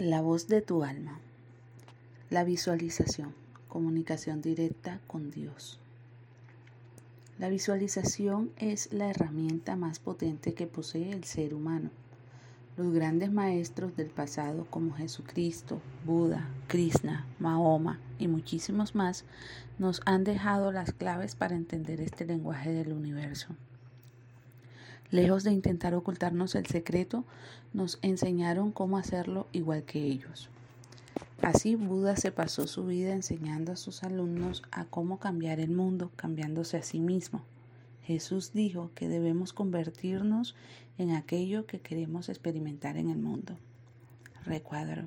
La voz de tu alma. La visualización. Comunicación directa con Dios. La visualización es la herramienta más potente que posee el ser humano. Los grandes maestros del pasado como Jesucristo, Buda, Krishna, Mahoma y muchísimos más nos han dejado las claves para entender este lenguaje del universo. Lejos de intentar ocultarnos el secreto, nos enseñaron cómo hacerlo igual que ellos. Así Buda se pasó su vida enseñando a sus alumnos a cómo cambiar el mundo, cambiándose a sí mismo. Jesús dijo que debemos convertirnos en aquello que queremos experimentar en el mundo. Recuadro.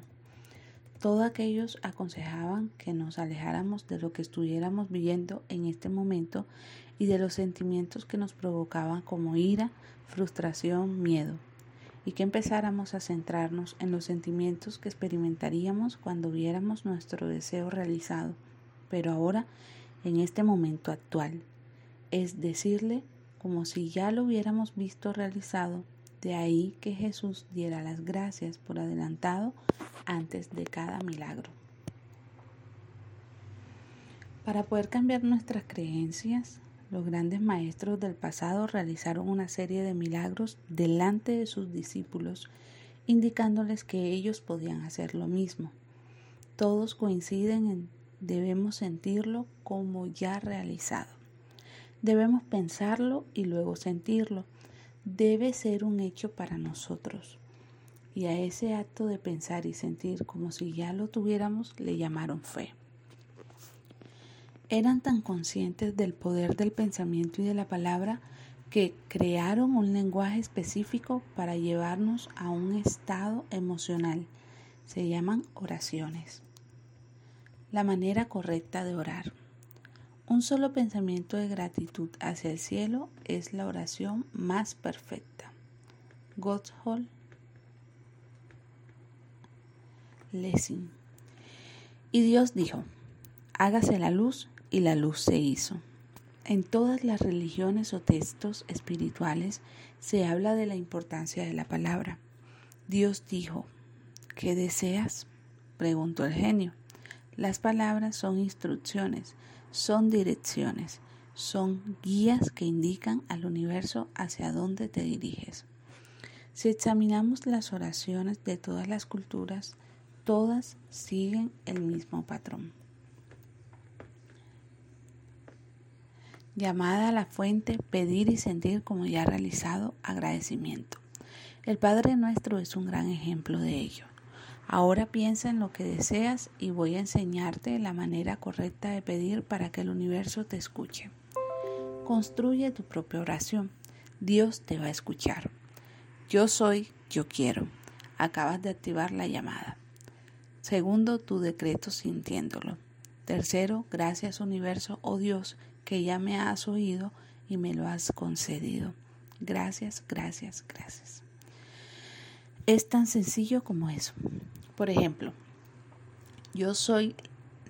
Todos aquellos aconsejaban que nos alejáramos de lo que estuviéramos viviendo en este momento y de los sentimientos que nos provocaban como ira, frustración, miedo, y que empezáramos a centrarnos en los sentimientos que experimentaríamos cuando viéramos nuestro deseo realizado, pero ahora en este momento actual, es decirle como si ya lo hubiéramos visto realizado. De ahí que Jesús diera las gracias por adelantado antes de cada milagro. Para poder cambiar nuestras creencias, los grandes maestros del pasado realizaron una serie de milagros delante de sus discípulos, indicándoles que ellos podían hacer lo mismo. Todos coinciden en debemos sentirlo como ya realizado. Debemos pensarlo y luego sentirlo debe ser un hecho para nosotros. Y a ese acto de pensar y sentir como si ya lo tuviéramos le llamaron fe. Eran tan conscientes del poder del pensamiento y de la palabra que crearon un lenguaje específico para llevarnos a un estado emocional. Se llaman oraciones. La manera correcta de orar. Un solo pensamiento de gratitud hacia el cielo es la oración más perfecta. Gotthold Lessing. Y Dios dijo, hágase la luz y la luz se hizo. En todas las religiones o textos espirituales se habla de la importancia de la palabra. Dios dijo, ¿qué deseas? preguntó el genio. Las palabras son instrucciones, son direcciones, son guías que indican al universo hacia dónde te diriges. Si examinamos las oraciones de todas las culturas, todas siguen el mismo patrón. Llamada a la fuente, pedir y sentir como ya realizado agradecimiento. El Padre nuestro es un gran ejemplo de ello. Ahora piensa en lo que deseas y voy a enseñarte la manera correcta de pedir para que el universo te escuche. Construye tu propia oración. Dios te va a escuchar. Yo soy, yo quiero. Acabas de activar la llamada. Segundo, tu decreto sintiéndolo. Tercero, gracias universo oh Dios que ya me has oído y me lo has concedido. Gracias, gracias, gracias. Es tan sencillo como eso. Por ejemplo, yo soy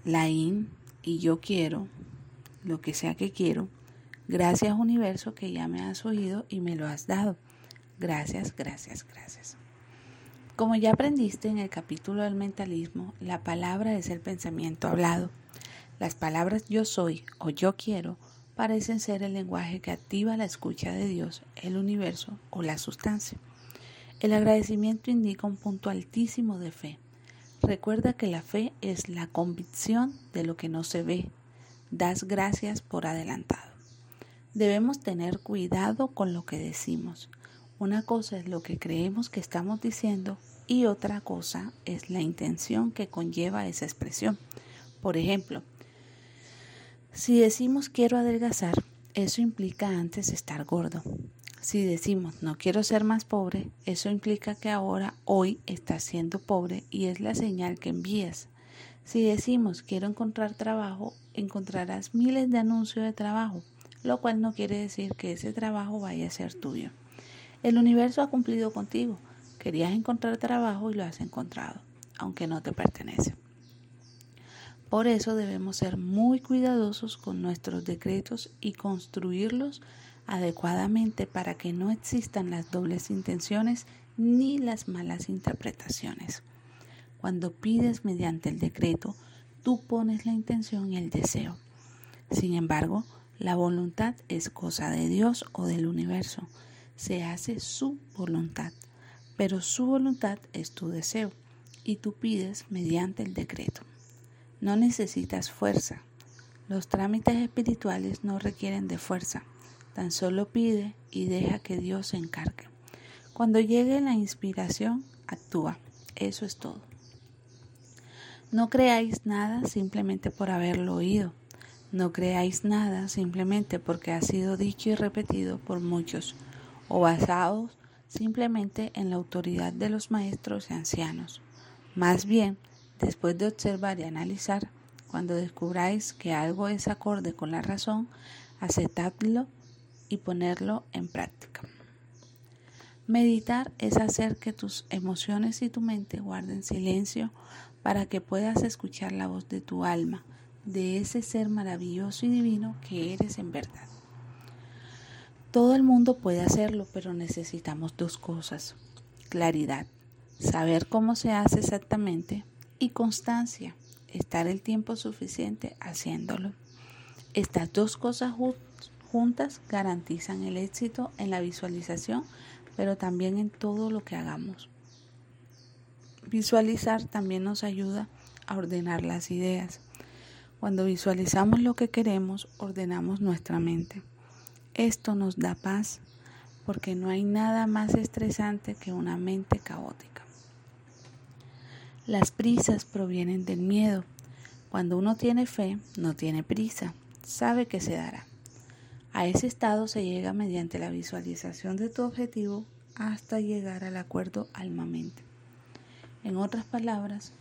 Laín y yo quiero lo que sea que quiero. Gracias universo que ya me has oído y me lo has dado. Gracias, gracias, gracias. Como ya aprendiste en el capítulo del mentalismo, la palabra es el pensamiento hablado. Las palabras yo soy o yo quiero parecen ser el lenguaje que activa la escucha de Dios, el universo o la sustancia. El agradecimiento indica un punto altísimo de fe. Recuerda que la fe es la convicción de lo que no se ve. Das gracias por adelantado. Debemos tener cuidado con lo que decimos. Una cosa es lo que creemos que estamos diciendo y otra cosa es la intención que conlleva esa expresión. Por ejemplo, si decimos quiero adelgazar, eso implica antes estar gordo. Si decimos no quiero ser más pobre, eso implica que ahora, hoy, estás siendo pobre y es la señal que envías. Si decimos quiero encontrar trabajo, encontrarás miles de anuncios de trabajo, lo cual no quiere decir que ese trabajo vaya a ser tuyo. El universo ha cumplido contigo. Querías encontrar trabajo y lo has encontrado, aunque no te pertenece. Por eso debemos ser muy cuidadosos con nuestros decretos y construirlos adecuadamente para que no existan las dobles intenciones ni las malas interpretaciones. Cuando pides mediante el decreto, tú pones la intención y el deseo. Sin embargo, la voluntad es cosa de Dios o del universo. Se hace su voluntad, pero su voluntad es tu deseo y tú pides mediante el decreto. No necesitas fuerza. Los trámites espirituales no requieren de fuerza. Tan solo pide y deja que Dios se encargue. Cuando llegue la inspiración, actúa. Eso es todo. No creáis nada simplemente por haberlo oído. No creáis nada simplemente porque ha sido dicho y repetido por muchos, o basados simplemente en la autoridad de los maestros y ancianos. Más bien, después de observar y analizar, cuando descubráis que algo es acorde con la razón, aceptadlo y ponerlo en práctica. Meditar es hacer que tus emociones y tu mente guarden silencio para que puedas escuchar la voz de tu alma, de ese ser maravilloso y divino que eres en verdad. Todo el mundo puede hacerlo, pero necesitamos dos cosas. Claridad, saber cómo se hace exactamente, y constancia, estar el tiempo suficiente haciéndolo. Estas dos cosas juntas garantizan el éxito en la visualización, pero también en todo lo que hagamos. Visualizar también nos ayuda a ordenar las ideas. Cuando visualizamos lo que queremos, ordenamos nuestra mente. Esto nos da paz porque no hay nada más estresante que una mente caótica. Las prisas provienen del miedo. Cuando uno tiene fe, no tiene prisa, sabe que se dará. A ese estado se llega mediante la visualización de tu objetivo hasta llegar al acuerdo alma-mente. En otras palabras,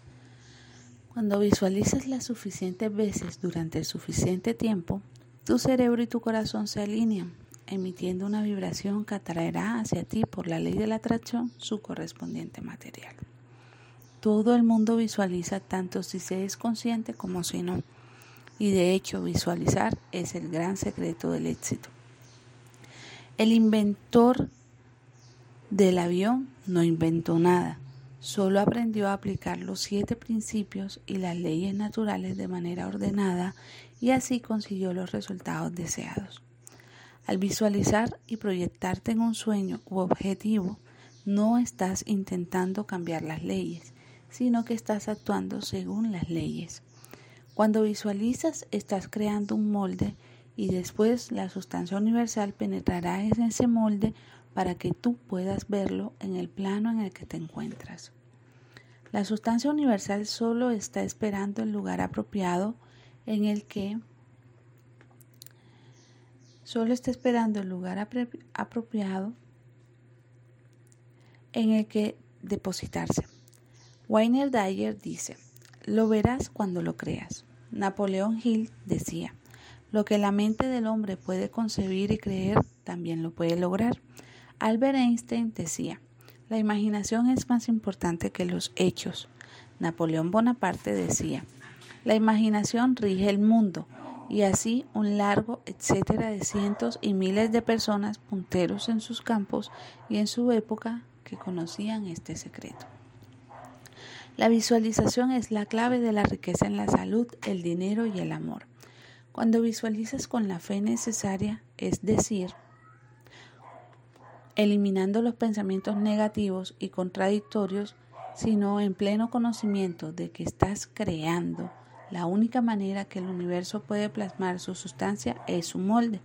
cuando visualizas las suficientes veces durante el suficiente tiempo, tu cerebro y tu corazón se alinean, emitiendo una vibración que atraerá hacia ti por la ley de la atracción su correspondiente material. Todo el mundo visualiza tanto si se es consciente como si no. Y de hecho, visualizar es el gran secreto del éxito. El inventor del avión no inventó nada, Solo aprendió a aplicar los siete principios y las leyes naturales de manera ordenada y así consiguió los resultados deseados. Al visualizar y proyectarte en un sueño u objetivo, no estás intentando cambiar las leyes, sino que estás actuando según las leyes. Cuando visualizas, estás creando un molde y después la sustancia universal penetrará en ese molde para que tú puedas verlo en el plano en el que te encuentras. La sustancia universal solo está esperando el lugar apropiado en el que solo está esperando el lugar apropiado en el que depositarse. Weiner Dyer dice, lo verás cuando lo creas. Napoleón Hill decía, lo que la mente del hombre puede concebir y creer, también lo puede lograr. Albert Einstein decía, la imaginación es más importante que los hechos. Napoleón Bonaparte decía, la imaginación rige el mundo y así un largo etcétera de cientos y miles de personas punteros en sus campos y en su época que conocían este secreto. La visualización es la clave de la riqueza en la salud, el dinero y el amor. Cuando visualizas con la fe necesaria, es decir, eliminando los pensamientos negativos y contradictorios, sino en pleno conocimiento de que estás creando. La única manera que el universo puede plasmar su sustancia es su molde.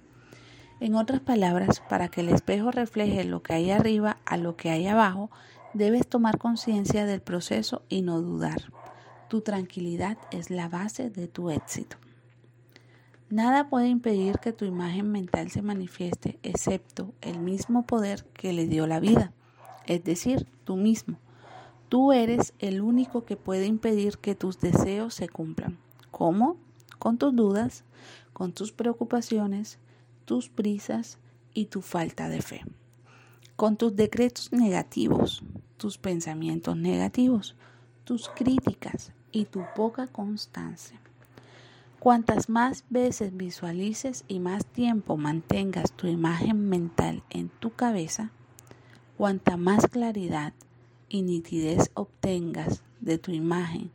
En otras palabras, para que el espejo refleje lo que hay arriba a lo que hay abajo, debes tomar conciencia del proceso y no dudar. Tu tranquilidad es la base de tu éxito. Nada puede impedir que tu imagen mental se manifieste excepto el mismo poder que le dio la vida, es decir, tú mismo. Tú eres el único que puede impedir que tus deseos se cumplan. ¿Cómo? Con tus dudas, con tus preocupaciones, tus prisas y tu falta de fe. Con tus decretos negativos, tus pensamientos negativos, tus críticas y tu poca constancia. Cuantas más veces visualices y más tiempo mantengas tu imagen mental en tu cabeza, cuanta más claridad y nitidez obtengas de tu imagen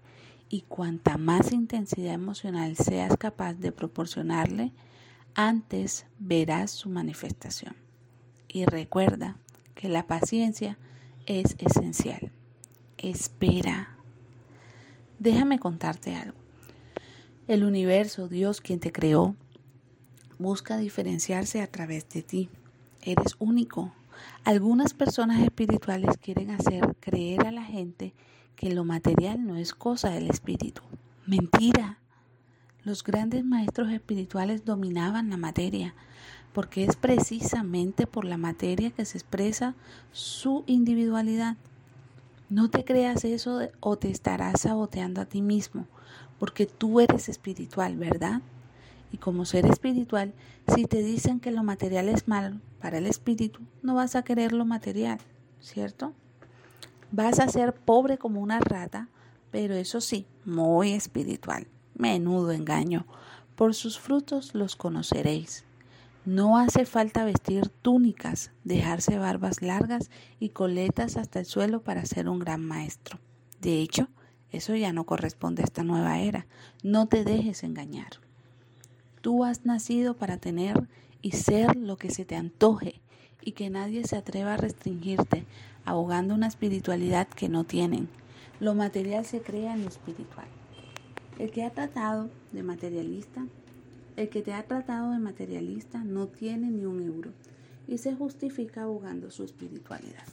y cuanta más intensidad emocional seas capaz de proporcionarle, antes verás su manifestación. Y recuerda que la paciencia es esencial. Espera. Déjame contarte algo. El universo, Dios quien te creó, busca diferenciarse a través de ti. Eres único. Algunas personas espirituales quieren hacer creer a la gente que lo material no es cosa del espíritu. Mentira. Los grandes maestros espirituales dominaban la materia, porque es precisamente por la materia que se expresa su individualidad. No te creas eso o te estarás saboteando a ti mismo, porque tú eres espiritual, ¿verdad? Y como ser espiritual, si te dicen que lo material es malo para el espíritu, no vas a querer lo material, ¿cierto? Vas a ser pobre como una rata, pero eso sí, muy espiritual. Menudo engaño. Por sus frutos los conoceréis. No hace falta vestir túnicas, dejarse barbas largas y coletas hasta el suelo para ser un gran maestro. De hecho, eso ya no corresponde a esta nueva era. No te dejes engañar. Tú has nacido para tener y ser lo que se te antoje y que nadie se atreva a restringirte, ahogando una espiritualidad que no tienen. Lo material se crea en lo espiritual. El que ha tratado de materialista, el que te ha tratado de materialista no tiene ni un euro y se justifica ahogando su espiritualidad.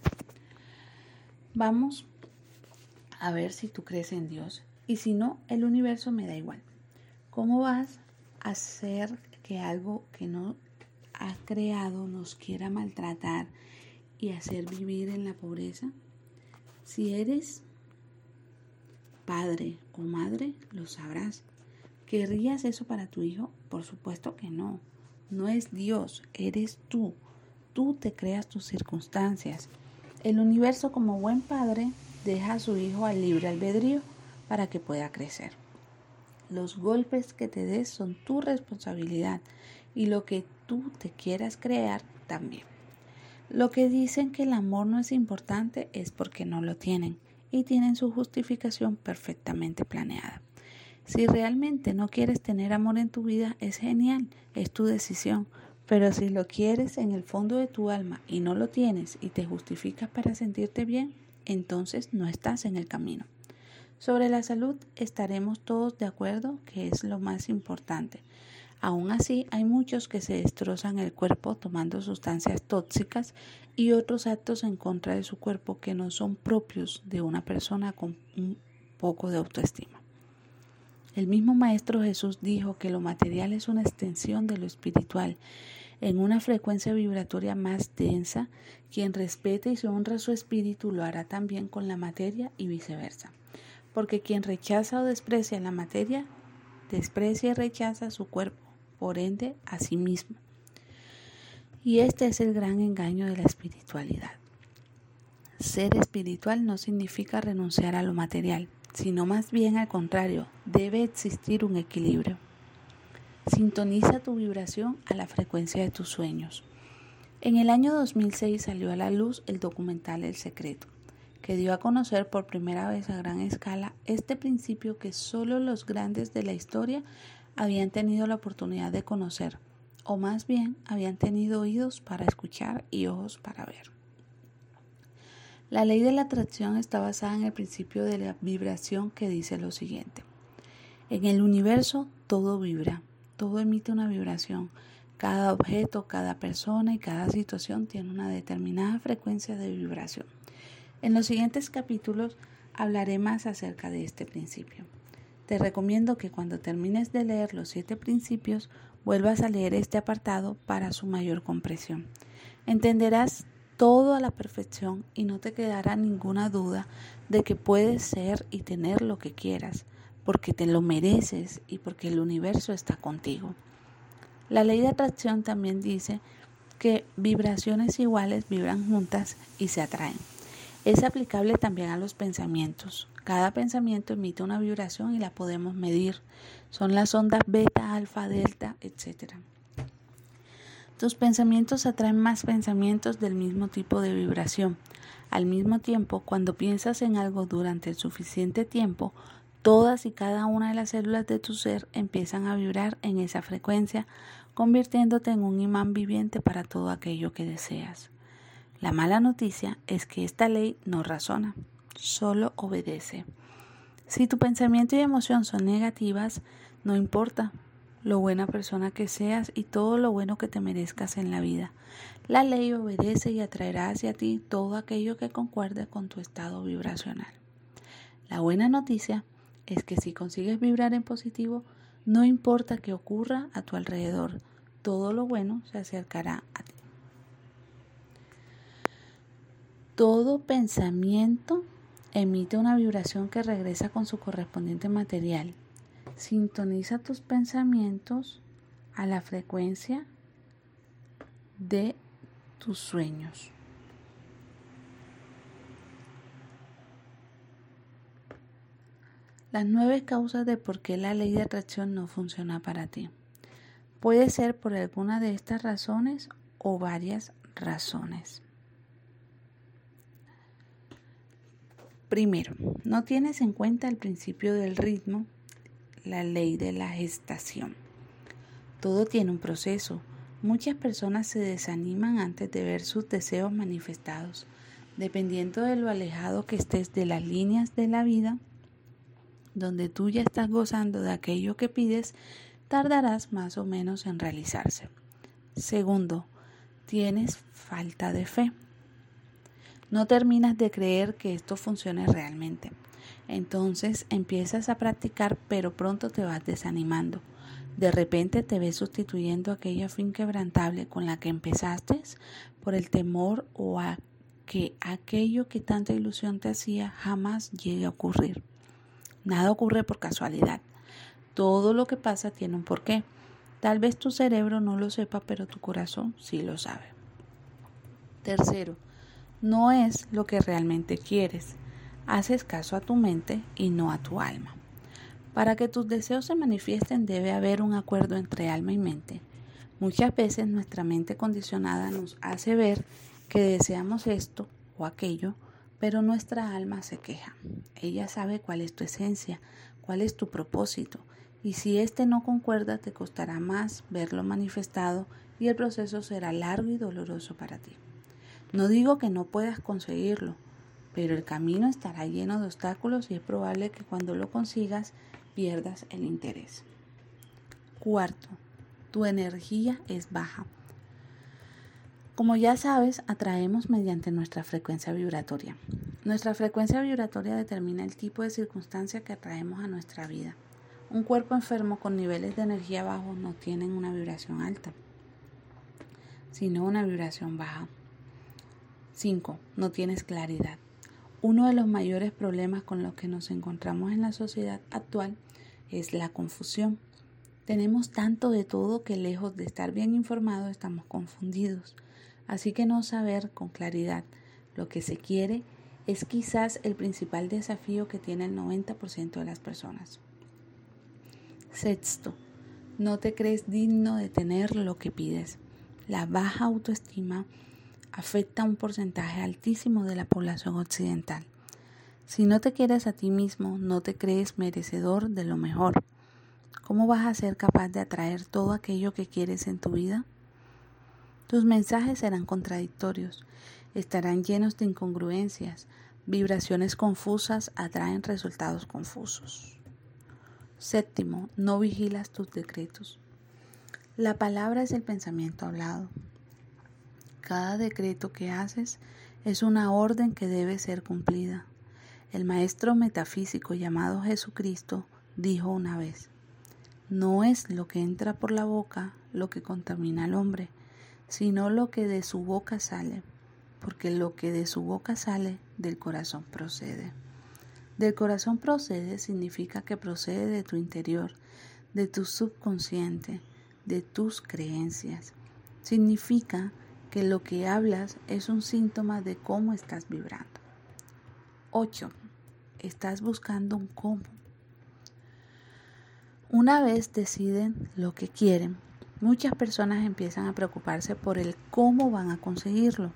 Vamos a ver si tú crees en Dios y si no, el universo me da igual. ¿Cómo vas a hacer que algo que no ha creado nos quiera maltratar y hacer vivir en la pobreza? Si eres padre o madre, lo sabrás. ¿Querrías eso para tu hijo? Por supuesto que no. No es Dios, eres tú. Tú te creas tus circunstancias. El universo como buen padre deja a su hijo al libre albedrío para que pueda crecer. Los golpes que te des son tu responsabilidad y lo que tú te quieras crear también. Lo que dicen que el amor no es importante es porque no lo tienen y tienen su justificación perfectamente planeada. Si realmente no quieres tener amor en tu vida, es genial, es tu decisión. Pero si lo quieres en el fondo de tu alma y no lo tienes y te justificas para sentirte bien, entonces no estás en el camino. Sobre la salud estaremos todos de acuerdo que es lo más importante. Aún así, hay muchos que se destrozan el cuerpo tomando sustancias tóxicas y otros actos en contra de su cuerpo que no son propios de una persona con un poco de autoestima. El mismo Maestro Jesús dijo que lo material es una extensión de lo espiritual. En una frecuencia vibratoria más densa, quien respete y se honra su espíritu lo hará también con la materia y viceversa. Porque quien rechaza o desprecia la materia, desprecia y rechaza su cuerpo por ende a sí mismo. Y este es el gran engaño de la espiritualidad. Ser espiritual no significa renunciar a lo material, sino más bien al contrario, debe existir un equilibrio. Sintoniza tu vibración a la frecuencia de tus sueños. En el año 2006 salió a la luz el documental El Secreto, que dio a conocer por primera vez a gran escala este principio que solo los grandes de la historia habían tenido la oportunidad de conocer, o más bien habían tenido oídos para escuchar y ojos para ver. La ley de la atracción está basada en el principio de la vibración que dice lo siguiente. En el universo todo vibra, todo emite una vibración. Cada objeto, cada persona y cada situación tiene una determinada frecuencia de vibración. En los siguientes capítulos hablaré más acerca de este principio. Te recomiendo que cuando termines de leer los siete principios, vuelvas a leer este apartado para su mayor compresión. Entenderás todo a la perfección y no te quedará ninguna duda de que puedes ser y tener lo que quieras, porque te lo mereces y porque el universo está contigo. La ley de atracción también dice que vibraciones iguales vibran juntas y se atraen. Es aplicable también a los pensamientos. Cada pensamiento emite una vibración y la podemos medir. Son las ondas beta, alfa, delta, etc. Tus pensamientos atraen más pensamientos del mismo tipo de vibración. Al mismo tiempo, cuando piensas en algo durante el suficiente tiempo, todas y cada una de las células de tu ser empiezan a vibrar en esa frecuencia, convirtiéndote en un imán viviente para todo aquello que deseas. La mala noticia es que esta ley no razona, solo obedece. Si tu pensamiento y emoción son negativas, no importa, lo buena persona que seas y todo lo bueno que te merezcas en la vida. La ley obedece y atraerá hacia ti todo aquello que concuerde con tu estado vibracional. La buena noticia es que si consigues vibrar en positivo, no importa qué ocurra a tu alrededor, todo lo bueno se acercará a ti. Todo pensamiento emite una vibración que regresa con su correspondiente material Sintoniza tus pensamientos a la frecuencia de tus sueños. Las nueve causas de por qué la ley de atracción no funciona para ti. Puede ser por alguna de estas razones o varias razones. Primero, no tienes en cuenta el principio del ritmo la ley de la gestación. Todo tiene un proceso. Muchas personas se desaniman antes de ver sus deseos manifestados. Dependiendo de lo alejado que estés de las líneas de la vida, donde tú ya estás gozando de aquello que pides, tardarás más o menos en realizarse. Segundo, tienes falta de fe. No terminas de creer que esto funcione realmente. Entonces empiezas a practicar, pero pronto te vas desanimando. De repente te ves sustituyendo aquella fe inquebrantable con la que empezaste por el temor o a que aquello que tanta ilusión te hacía jamás llegue a ocurrir. Nada ocurre por casualidad. Todo lo que pasa tiene un porqué. Tal vez tu cerebro no lo sepa, pero tu corazón sí lo sabe. Tercero, no es lo que realmente quieres haces caso a tu mente y no a tu alma. Para que tus deseos se manifiesten debe haber un acuerdo entre alma y mente. Muchas veces nuestra mente condicionada nos hace ver que deseamos esto o aquello, pero nuestra alma se queja. Ella sabe cuál es tu esencia, cuál es tu propósito, y si éste no concuerda te costará más verlo manifestado y el proceso será largo y doloroso para ti. No digo que no puedas conseguirlo, pero el camino estará lleno de obstáculos y es probable que cuando lo consigas pierdas el interés. Cuarto, tu energía es baja. Como ya sabes, atraemos mediante nuestra frecuencia vibratoria. Nuestra frecuencia vibratoria determina el tipo de circunstancia que atraemos a nuestra vida. Un cuerpo enfermo con niveles de energía bajos no tiene una vibración alta, sino una vibración baja. 5. No tienes claridad. Uno de los mayores problemas con los que nos encontramos en la sociedad actual es la confusión. Tenemos tanto de todo que lejos de estar bien informados estamos confundidos. Así que no saber con claridad lo que se quiere es quizás el principal desafío que tiene el 90% de las personas. Sexto, no te crees digno de tener lo que pides. La baja autoestima afecta a un porcentaje altísimo de la población occidental. Si no te quieres a ti mismo, no te crees merecedor de lo mejor. ¿Cómo vas a ser capaz de atraer todo aquello que quieres en tu vida? Tus mensajes serán contradictorios, estarán llenos de incongruencias, vibraciones confusas atraen resultados confusos. Séptimo, no vigilas tus decretos. La palabra es el pensamiento hablado. Cada decreto que haces es una orden que debe ser cumplida. El maestro metafísico llamado Jesucristo dijo una vez, no es lo que entra por la boca lo que contamina al hombre, sino lo que de su boca sale, porque lo que de su boca sale del corazón procede. Del corazón procede significa que procede de tu interior, de tu subconsciente, de tus creencias. Significa que lo que hablas es un síntoma de cómo estás vibrando. 8. Estás buscando un cómo. Una vez deciden lo que quieren, Muchas personas empiezan a preocuparse por el cómo van a conseguirlo.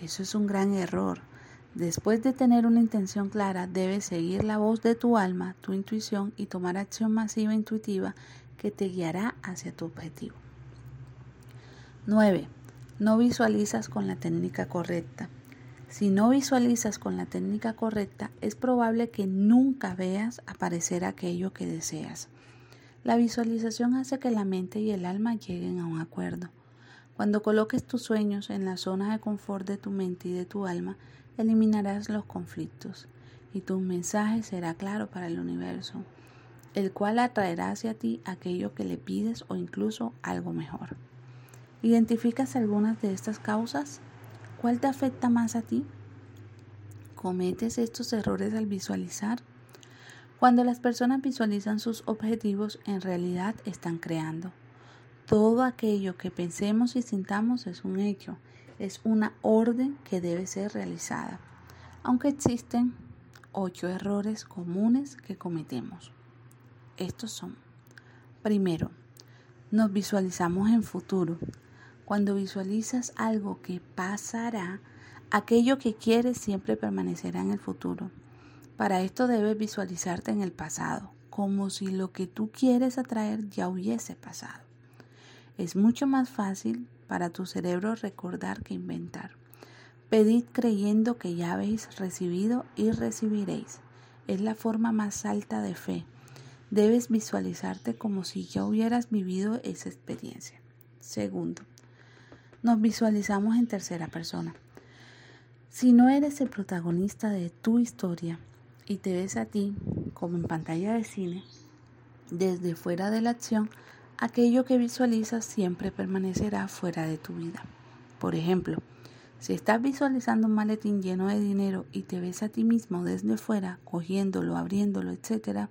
Eso es un gran error. Después de tener una intención clara, debes seguir la voz de tu alma, tu intuición y tomar acción masiva e intuitiva que te guiará hacia tu objetivo. 9. No visualizas con la técnica correcta. Si no visualizas con la técnica correcta, es probable que nunca veas aparecer aquello que deseas. La visualización hace que la mente y el alma lleguen a un acuerdo. Cuando coloques tus sueños en la zona de confort de tu mente y de tu alma, eliminarás los conflictos y tu mensaje será claro para el universo, el cual atraerá hacia ti aquello que le pides o incluso algo mejor. ¿Identificas algunas de estas causas? ¿Cuál te afecta más a ti? ¿Cometes estos errores al visualizar? Cuando las personas visualizan sus objetivos, en realidad están creando. Todo aquello que pensemos y sintamos es un hecho, es una orden que debe ser realizada, aunque existen ocho errores comunes que cometemos. Estos son, primero, nos visualizamos en futuro. Cuando visualizas algo que pasará, aquello que quieres siempre permanecerá en el futuro. Para esto debes visualizarte en el pasado, como si lo que tú quieres atraer ya hubiese pasado. Es mucho más fácil para tu cerebro recordar que inventar. Pedid creyendo que ya habéis recibido y recibiréis. Es la forma más alta de fe. Debes visualizarte como si ya hubieras vivido esa experiencia. Segundo, nos visualizamos en tercera persona. Si no eres el protagonista de tu historia, y te ves a ti, como en pantalla de cine, desde fuera de la acción, aquello que visualizas siempre permanecerá fuera de tu vida. Por ejemplo, si estás visualizando un maletín lleno de dinero y te ves a ti mismo desde fuera, cogiéndolo, abriéndolo, etc.,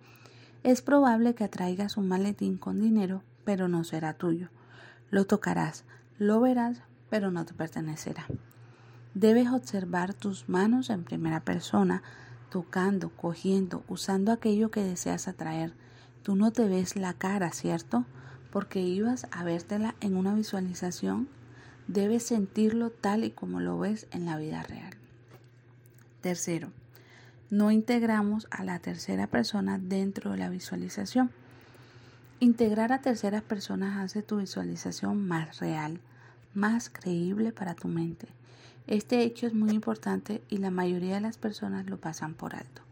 es probable que atraigas un maletín con dinero, pero no será tuyo. Lo tocarás, lo verás, pero no te pertenecerá. Debes observar tus manos en primera persona, tocando, cogiendo, usando aquello que deseas atraer. Tú no te ves la cara, ¿cierto? Porque ibas a vértela en una visualización. Debes sentirlo tal y como lo ves en la vida real. Tercero, no integramos a la tercera persona dentro de la visualización. Integrar a terceras personas hace tu visualización más real, más creíble para tu mente. Este hecho es muy importante y la mayoría de las personas lo pasan por alto.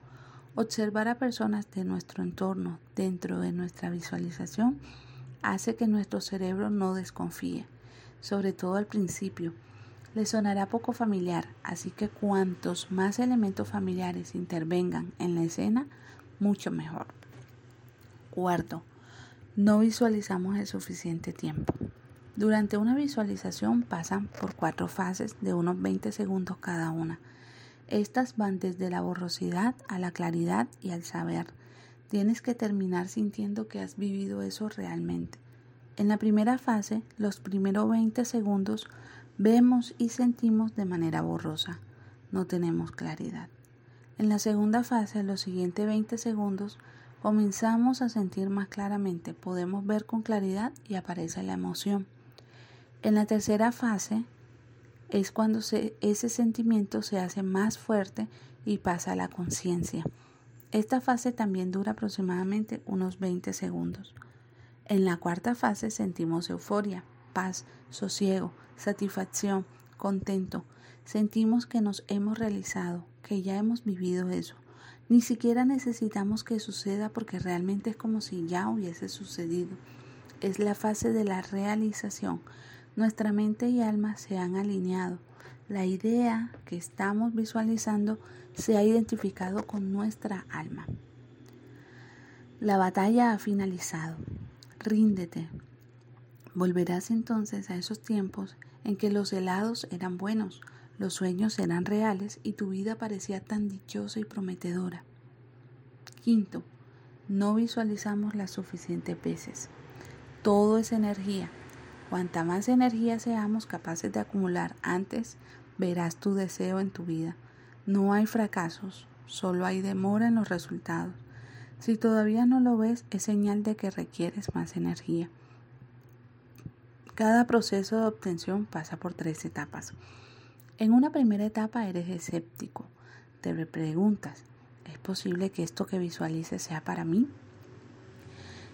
Observar a personas de nuestro entorno dentro de nuestra visualización hace que nuestro cerebro no desconfíe, sobre todo al principio. Le sonará poco familiar, así que cuantos más elementos familiares intervengan en la escena, mucho mejor. Cuarto, no visualizamos el suficiente tiempo. Durante una visualización pasan por cuatro fases de unos 20 segundos cada una. Estas van desde la borrosidad a la claridad y al saber. Tienes que terminar sintiendo que has vivido eso realmente. En la primera fase, los primeros 20 segundos, vemos y sentimos de manera borrosa. No tenemos claridad. En la segunda fase, los siguientes 20 segundos, comenzamos a sentir más claramente, podemos ver con claridad y aparece la emoción. En la tercera fase es cuando ese sentimiento se hace más fuerte y pasa a la conciencia. Esta fase también dura aproximadamente unos 20 segundos. En la cuarta fase sentimos euforia, paz, sosiego, satisfacción, contento. Sentimos que nos hemos realizado, que ya hemos vivido eso. Ni siquiera necesitamos que suceda porque realmente es como si ya hubiese sucedido. Es la fase de la realización, nuestra mente y alma se han alineado. La idea que estamos visualizando se ha identificado con nuestra alma. La batalla ha finalizado. Ríndete. Volverás entonces a esos tiempos en que los helados eran buenos, los sueños eran reales y tu vida parecía tan dichosa y prometedora. Quinto, no visualizamos las suficientes veces. Todo es energía Cuanta más energía seamos capaces de acumular antes, verás tu deseo en tu vida. No hay fracasos, solo hay demora en los resultados. Si todavía no lo ves, es señal de que requieres más energía. Cada proceso de obtención pasa por tres etapas. En una primera etapa eres escéptico. Te preguntas, ¿es posible que esto que visualices sea para mí?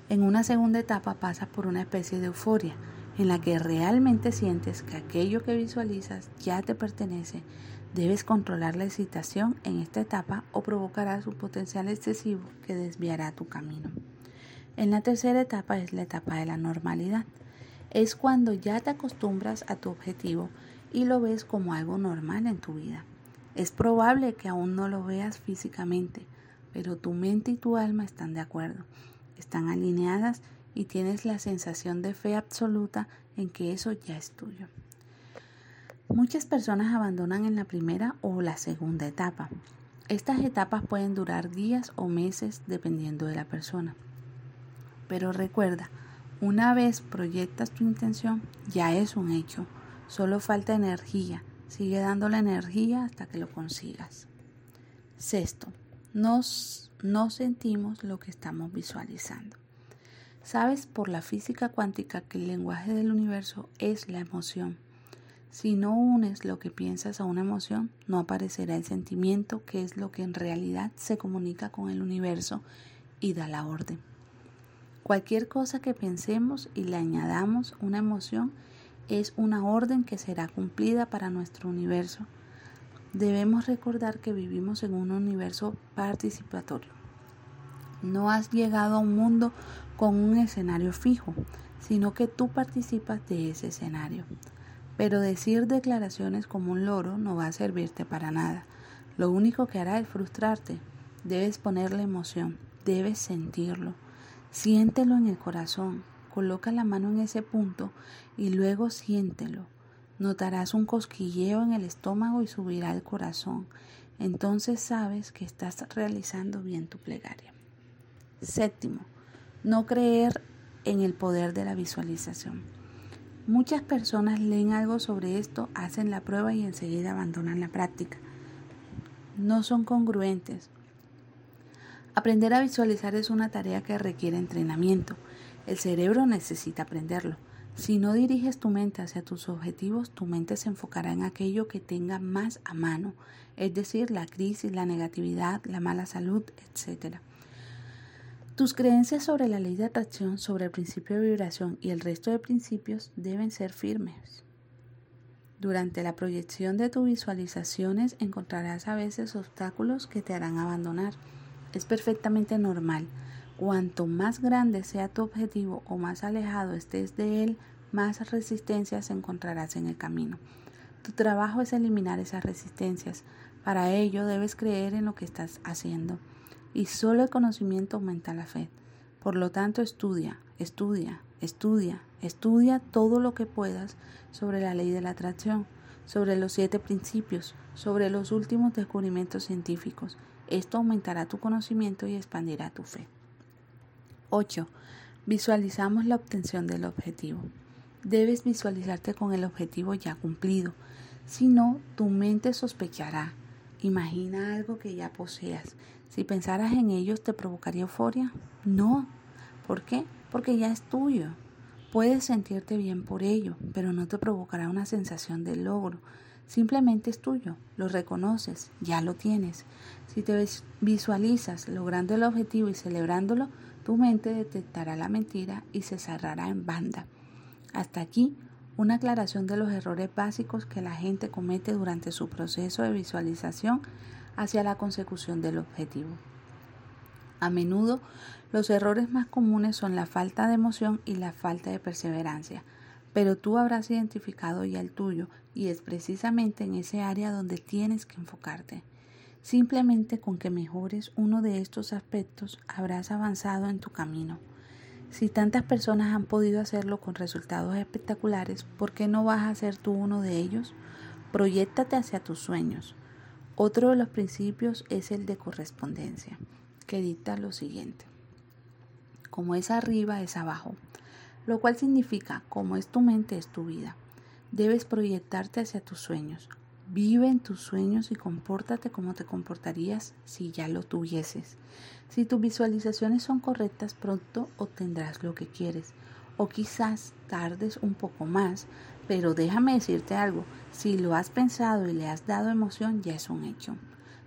En una segunda etapa pasas por una especie de euforia en la que realmente sientes que aquello que visualizas ya te pertenece. Debes controlar la excitación en esta etapa o provocarás un potencial excesivo que desviará tu camino. En la tercera etapa es la etapa de la normalidad. Es cuando ya te acostumbras a tu objetivo y lo ves como algo normal en tu vida. Es probable que aún no lo veas físicamente, pero tu mente y tu alma están de acuerdo, están alineadas y tienes la sensación de fe absoluta en que eso ya es tuyo. Muchas personas abandonan en la primera o la segunda etapa. Estas etapas pueden durar días o meses dependiendo de la persona. Pero recuerda, una vez proyectas tu intención, ya es un hecho. Solo falta energía. Sigue dando la energía hasta que lo consigas. Sexto, nos, no sentimos lo que estamos visualizando. Sabes por la física cuántica que el lenguaje del universo es la emoción. Si no unes lo que piensas a una emoción, no aparecerá el sentimiento que es lo que en realidad se comunica con el universo y da la orden. Cualquier cosa que pensemos y le añadamos una emoción es una orden que será cumplida para nuestro universo. Debemos recordar que vivimos en un universo participatorio. No has llegado a un mundo con un escenario fijo, sino que tú participas de ese escenario. Pero decir declaraciones como un loro no va a servirte para nada. Lo único que hará es frustrarte. Debes ponerle emoción, debes sentirlo. Siéntelo en el corazón, coloca la mano en ese punto y luego siéntelo. Notarás un cosquilleo en el estómago y subirá al corazón. Entonces sabes que estás realizando bien tu plegaria. Séptimo, no creer en el poder de la visualización. Muchas personas leen algo sobre esto, hacen la prueba y enseguida abandonan la práctica. No son congruentes. Aprender a visualizar es una tarea que requiere entrenamiento. El cerebro necesita aprenderlo. Si no diriges tu mente hacia tus objetivos, tu mente se enfocará en aquello que tenga más a mano, es decir, la crisis, la negatividad, la mala salud, etc. Tus creencias sobre la ley de atracción, sobre el principio de vibración y el resto de principios deben ser firmes. Durante la proyección de tus visualizaciones encontrarás a veces obstáculos que te harán abandonar. Es perfectamente normal. Cuanto más grande sea tu objetivo o más alejado estés de él, más resistencias encontrarás en el camino. Tu trabajo es eliminar esas resistencias. Para ello debes creer en lo que estás haciendo. Y solo el conocimiento aumenta la fe. Por lo tanto, estudia, estudia, estudia, estudia todo lo que puedas sobre la ley de la atracción, sobre los siete principios, sobre los últimos descubrimientos científicos esto aumentará tu conocimiento y expandirá tu fe. 8. Visualizamos la obtención del objetivo. Debes visualizarte con el objetivo ya cumplido. Si no, tu mente sospechará. Imagina algo que ya poseas. Si pensaras en ellos, ¿te provocaría euforia? No. ¿Por qué? Porque ya es tuyo. Puedes sentirte bien por ello, pero no te provocará una sensación de logro. Simplemente es tuyo, lo reconoces, ya lo tienes. Si te visualizas logrando el objetivo y celebrándolo, tu mente detectará la mentira y se cerrará en banda. Hasta aquí una aclaración de los errores básicos que la gente comete durante su proceso de visualización hacia la consecución del objetivo. A menudo los errores más comunes son la falta de emoción y la falta de perseverancia pero tú habrás identificado ya el tuyo y es precisamente en ese área donde tienes que enfocarte. Simplemente con que mejores uno de estos aspectos habrás avanzado en tu camino. Si tantas personas han podido hacerlo con resultados espectaculares, ¿por qué no vas a ser tú uno de ellos? Proyéctate hacia tus sueños. Otro de los principios es el de correspondencia, que dicta lo siguiente. Como es arriba, es abajo lo cual significa, como es tu mente, es tu vida. Debes proyectarte hacia tus sueños. Vive en tus sueños y compórtate como te comportarías si ya lo tuvieses. Si tus visualizaciones son correctas, pronto obtendrás lo que quieres. o quizás tardes un poco más, pero déjame decirte algo, si lo has pensado y le has dado emoción, ya es un hecho.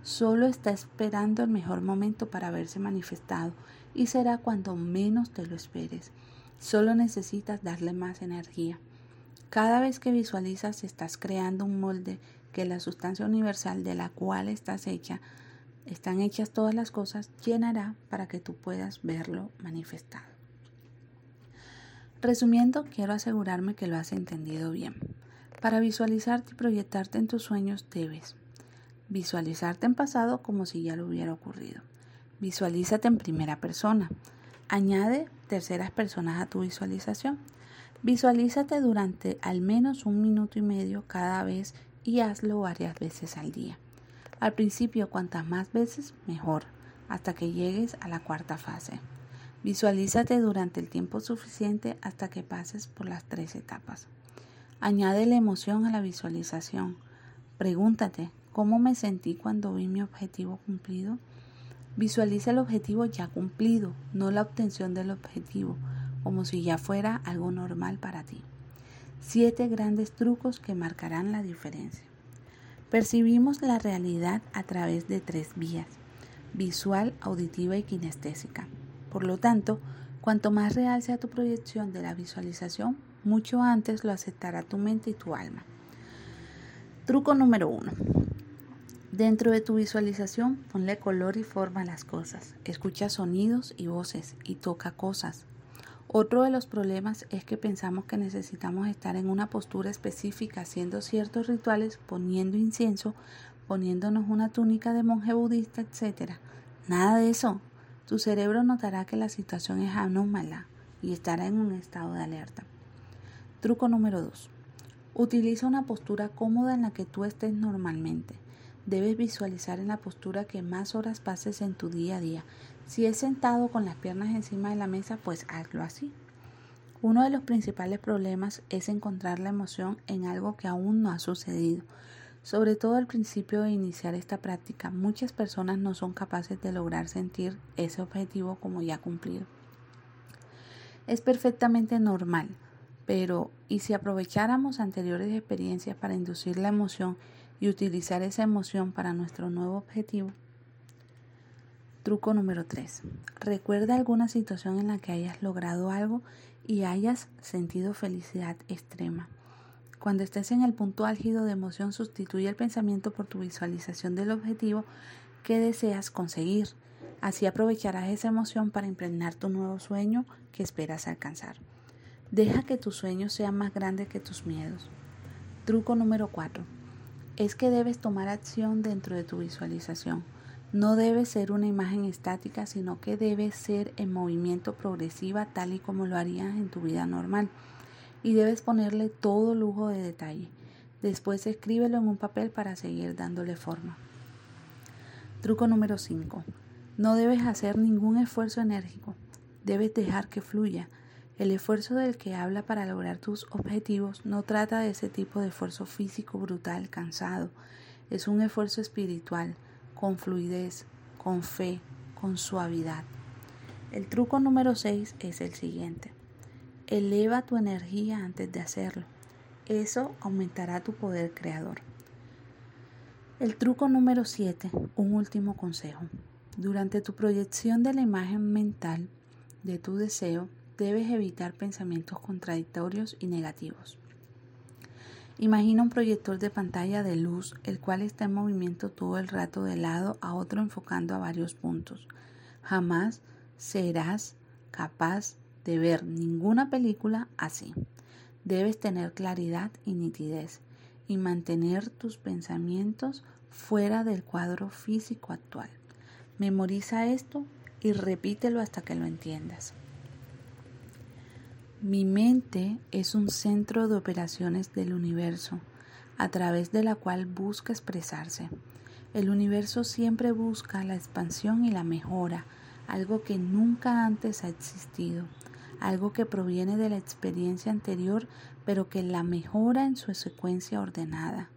Solo está esperando el mejor momento para verse manifestado y será cuando menos te lo esperes. Solo necesitas darle más energía. Cada vez que visualizas estás creando un molde que la sustancia universal de la cual estás hecha, están hechas todas las cosas, llenará para que tú puedas verlo manifestado. Resumiendo, quiero asegurarme que lo has entendido bien. Para visualizarte y proyectarte en tus sueños debes visualizarte en pasado como si ya lo hubiera ocurrido. Visualízate en primera persona. Añade terceras personas a tu visualización. Visualízate durante al menos un minuto y medio cada vez y hazlo varias veces al día. Al principio, cuantas más veces, mejor, hasta que llegues a la cuarta fase. Visualízate durante el tiempo suficiente hasta que pases por las tres etapas. Añade la emoción a la visualización. Pregúntate, ¿cómo me sentí cuando vi mi objetivo cumplido? Visualiza el objetivo ya cumplido, no la obtención del objetivo, como si ya fuera algo normal para ti. Siete grandes trucos que marcarán la diferencia. Percibimos la realidad a través de tres vías, visual, auditiva y kinestésica. Por lo tanto, cuanto más real sea tu proyección de la visualización, mucho antes lo aceptará tu mente y tu alma. Truco número uno. Dentro de tu visualización, ponle color y forma a las cosas. Escucha sonidos y voces y toca cosas. Otro de los problemas es que pensamos que necesitamos estar en una postura específica haciendo ciertos rituales, poniendo incienso, poniéndonos una túnica de monje budista, etc. Nada de eso. Tu cerebro notará que la situación es anómala y estará en un estado de alerta. Truco número 2. Utiliza una postura cómoda en la que tú estés normalmente. Debes visualizar en la postura que más horas pases en tu día a día. Si es sentado con las piernas encima de la mesa, pues hazlo así. Uno de los principales problemas es encontrar la emoción en algo que aún no ha sucedido. Sobre todo al principio de iniciar esta práctica, muchas personas no son capaces de lograr sentir ese objetivo como ya cumplido. Es perfectamente normal, pero ¿y si aprovecháramos anteriores experiencias para inducir la emoción y utilizar esa emoción para nuestro nuevo objetivo? Truco número 3. Recuerda alguna situación en la que hayas logrado algo y hayas sentido felicidad extrema. Cuando estés en el punto álgido de emoción, sustituye el pensamiento por tu visualización del objetivo que deseas conseguir. Así aprovecharás esa emoción para impregnar tu nuevo sueño que esperas alcanzar. Deja que tu sueño sea más grande que tus miedos. Truco número 4. Es que debes tomar acción dentro de tu visualización. No debe ser una imagen estática, sino que debe ser en movimiento progresiva tal y como lo harías en tu vida normal. Y debes ponerle todo lujo de detalle. Después escríbelo en un papel para seguir dándole forma. Truco número 5. No debes hacer ningún esfuerzo enérgico. Debes dejar que fluya. El esfuerzo del que habla para lograr tus objetivos no trata de ese tipo de esfuerzo físico brutal, cansado. Es un esfuerzo espiritual con fluidez, con fe, con suavidad. El truco número 6 es el siguiente. Eleva tu energía antes de hacerlo. Eso aumentará tu poder creador. El truco número 7, un último consejo. Durante tu proyección de la imagen mental de tu deseo, debes evitar pensamientos contradictorios y negativos. Imagina un proyector de pantalla de luz, el cual está en movimiento todo el rato de lado a otro enfocando a varios puntos. Jamás serás capaz de ver ninguna película así. Debes tener claridad y nitidez y mantener tus pensamientos fuera del cuadro físico actual. Memoriza esto y repítelo hasta que lo entiendas. Mi mente es un centro de operaciones del universo, a través de la cual busca expresarse. El universo siempre busca la expansión y la mejora, algo que nunca antes ha existido, algo que proviene de la experiencia anterior, pero que la mejora en su secuencia ordenada.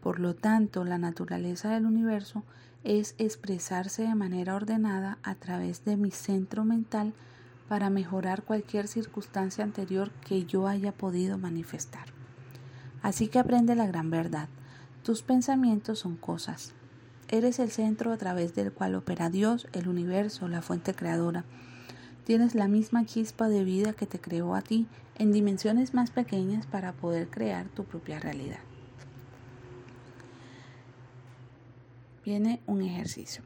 Por lo tanto, la naturaleza del universo es expresarse de manera ordenada a través de mi centro mental para mejorar cualquier circunstancia anterior que yo haya podido manifestar. Así que aprende la gran verdad. Tus pensamientos son cosas. Eres el centro a través del cual opera Dios, el universo, la fuente creadora. Tienes la misma chispa de vida que te creó a ti en dimensiones más pequeñas para poder crear tu propia realidad. Viene un ejercicio.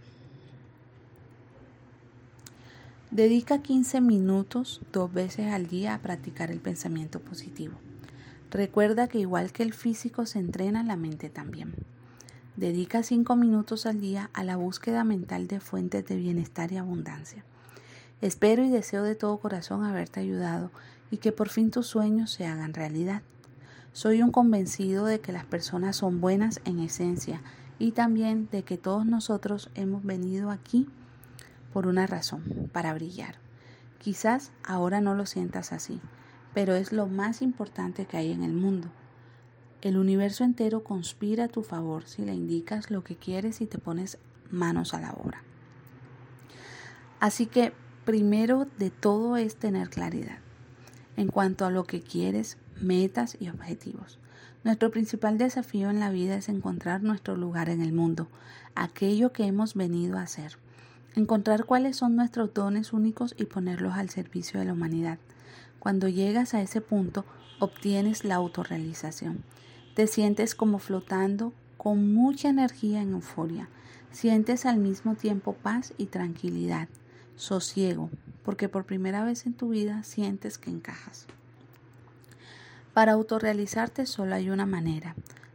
Dedica 15 minutos dos veces al día a practicar el pensamiento positivo. Recuerda que igual que el físico se entrena, la mente también. Dedica 5 minutos al día a la búsqueda mental de fuentes de bienestar y abundancia. Espero y deseo de todo corazón haberte ayudado y que por fin tus sueños se hagan realidad. Soy un convencido de que las personas son buenas en esencia y también de que todos nosotros hemos venido aquí por una razón, para brillar. Quizás ahora no lo sientas así, pero es lo más importante que hay en el mundo. El universo entero conspira a tu favor si le indicas lo que quieres y te pones manos a la obra. Así que primero de todo es tener claridad en cuanto a lo que quieres, metas y objetivos. Nuestro principal desafío en la vida es encontrar nuestro lugar en el mundo, aquello que hemos venido a hacer. Encontrar cuáles son nuestros dones únicos y ponerlos al servicio de la humanidad. Cuando llegas a ese punto, obtienes la autorrealización. Te sientes como flotando con mucha energía en euforia. Sientes al mismo tiempo paz y tranquilidad, sosiego, porque por primera vez en tu vida sientes que encajas. Para autorrealizarte solo hay una manera.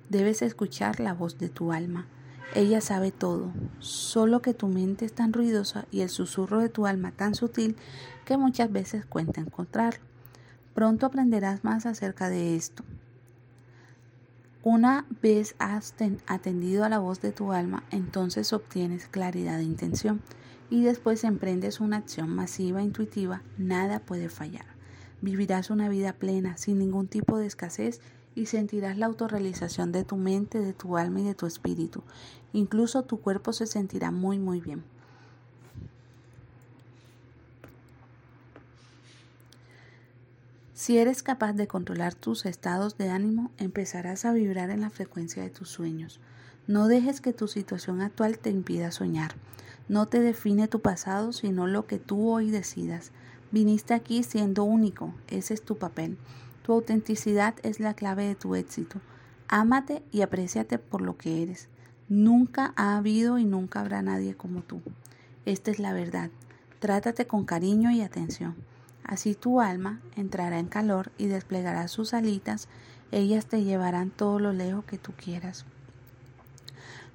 Debes escuchar la voz de tu alma. Ella sabe todo, solo que tu mente es tan ruidosa y el susurro de tu alma tan sutil que muchas veces cuenta encontrarlo. Pronto aprenderás más acerca de esto. Una vez has atendido a la voz de tu alma, entonces obtienes claridad de intención y después emprendes una acción masiva, intuitiva, nada puede fallar. Vivirás una vida plena, sin ningún tipo de escasez y sentirás la autorrealización de tu mente, de tu alma y de tu espíritu. Incluso tu cuerpo se sentirá muy, muy bien. Si eres capaz de controlar tus estados de ánimo, empezarás a vibrar en la frecuencia de tus sueños. No dejes que tu situación actual te impida soñar. No te define tu pasado, sino lo que tú hoy decidas. Viniste aquí siendo único, ese es tu papel. Tu autenticidad es la clave de tu éxito. Ámate y apréciate por lo que eres. Nunca ha habido y nunca habrá nadie como tú. Esta es la verdad. Trátate con cariño y atención. Así tu alma entrará en calor y desplegará sus alitas. Ellas te llevarán todo lo lejos que tú quieras.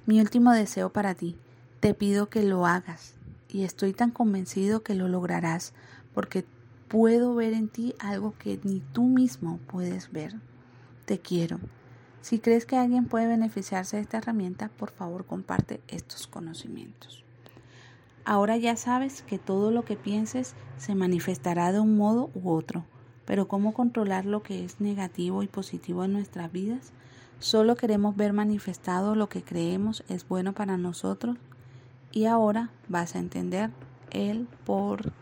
Mi último deseo para ti. Te pido que lo hagas y estoy tan convencido que lo lograrás porque puedo ver en ti algo que ni tú mismo puedes ver. Te quiero. Si crees que alguien puede beneficiarse de esta herramienta, por favor comparte estos conocimientos. Ahora ya sabes que todo lo que pienses se manifestará de un modo u otro, pero ¿cómo controlar lo que es negativo y positivo en nuestras vidas? Solo queremos ver manifestado lo que creemos es bueno para nosotros y ahora vas a entender el por